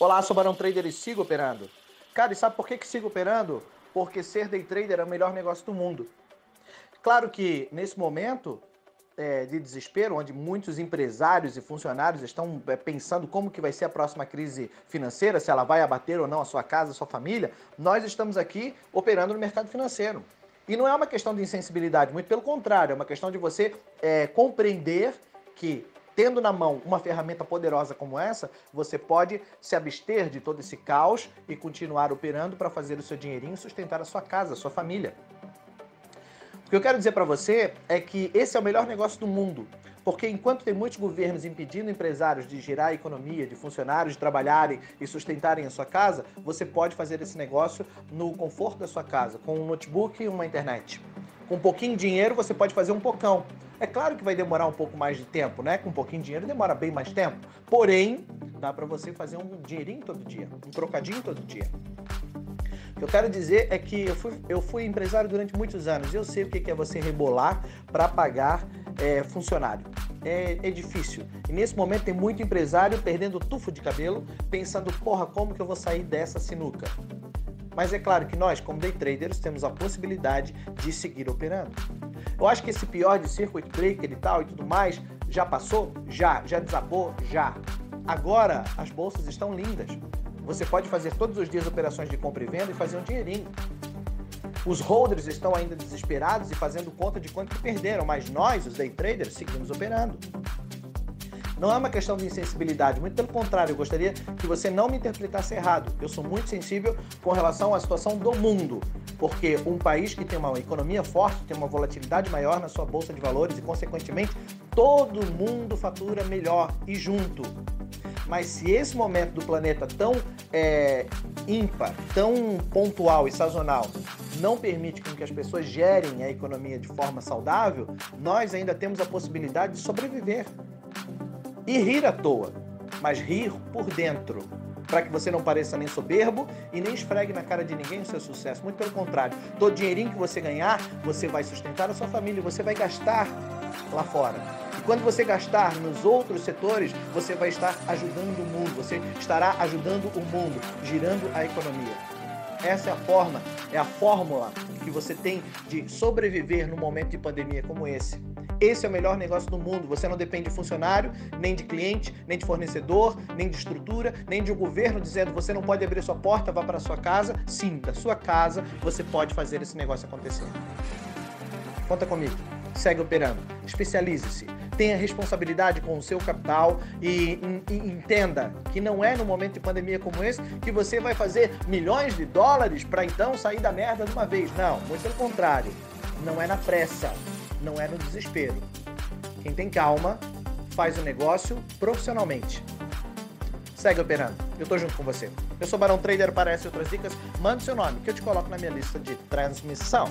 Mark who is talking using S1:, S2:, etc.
S1: Olá, sou Barão Trader e sigo operando. Cara, e sabe por que, que sigo operando? Porque ser day trader é o melhor negócio do mundo. Claro que nesse momento é, de desespero, onde muitos empresários e funcionários estão é, pensando como que vai ser a próxima crise financeira, se ela vai abater ou não a sua casa, a sua família, nós estamos aqui operando no mercado financeiro. E não é uma questão de insensibilidade, muito pelo contrário, é uma questão de você é, compreender que tendo na mão uma ferramenta poderosa como essa, você pode se abster de todo esse caos e continuar operando para fazer o seu dinheirinho sustentar a sua casa, a sua família. O que eu quero dizer para você é que esse é o melhor negócio do mundo. Porque enquanto tem muitos governos impedindo empresários de girar a economia, de funcionários de trabalharem e sustentarem a sua casa, você pode fazer esse negócio no conforto da sua casa, com um notebook e uma internet. Com um pouquinho de dinheiro você pode fazer um pocão. É claro que vai demorar um pouco mais de tempo, né? Com um pouquinho de dinheiro demora bem mais tempo. Porém, dá para você fazer um dinheirinho todo dia, um trocadinho todo dia. O que eu quero dizer é que eu fui, eu fui empresário durante muitos anos e eu sei o que é você rebolar para pagar é, funcionário. É, é, difícil. E nesse momento tem muito empresário perdendo tufo de cabelo, pensando, porra, como que eu vou sair dessa sinuca? Mas é claro que nós, como day traders, temos a possibilidade de seguir operando. Eu acho que esse pior de circuit breaker e tal e tudo mais já passou? Já. Já desabou? Já. Agora as bolsas estão lindas. Você pode fazer todos os dias operações de compra e venda e fazer um dinheirinho. Os holders estão ainda desesperados e fazendo conta de quanto que perderam, mas nós, os day traders, seguimos operando. Não é uma questão de insensibilidade, muito pelo contrário, eu gostaria que você não me interpretasse errado. Eu sou muito sensível com relação à situação do mundo, porque um país que tem uma economia forte, tem uma volatilidade maior na sua bolsa de valores e, consequentemente, todo mundo fatura melhor e junto. Mas se esse momento do planeta tão é, ímpar, tão pontual e sazonal não permite que as pessoas gerem a economia de forma saudável, nós ainda temos a possibilidade de sobreviver e rir à toa, mas rir por dentro, para que você não pareça nem soberbo e nem esfregue na cara de ninguém o seu sucesso. Muito pelo contrário, todo dinheirinho que você ganhar, você vai sustentar a sua família, você vai gastar lá fora. E quando você gastar nos outros setores, você vai estar ajudando o mundo, você estará ajudando o mundo, girando a economia. Essa é a forma, é a fórmula que você tem de sobreviver num momento de pandemia como esse. Esse é o melhor negócio do mundo. Você não depende de funcionário, nem de cliente, nem de fornecedor, nem de estrutura, nem de um governo dizendo você não pode abrir sua porta, vá para sua casa. Sim, da sua casa você pode fazer esse negócio acontecer. Conta comigo. Segue operando. Especialize-se. Tenha responsabilidade com o seu capital e, e, entenda que não é no momento de pandemia como esse que você vai fazer milhões de dólares para então sair da merda de uma vez. Não, muito pelo contrário. Não é na pressa não é no desespero. Quem tem calma faz o negócio profissionalmente. Segue operando. Eu tô junto com você. Eu sou Barão Trader, aparece outras dicas. Mande seu nome que eu te coloco na minha lista de transmissão.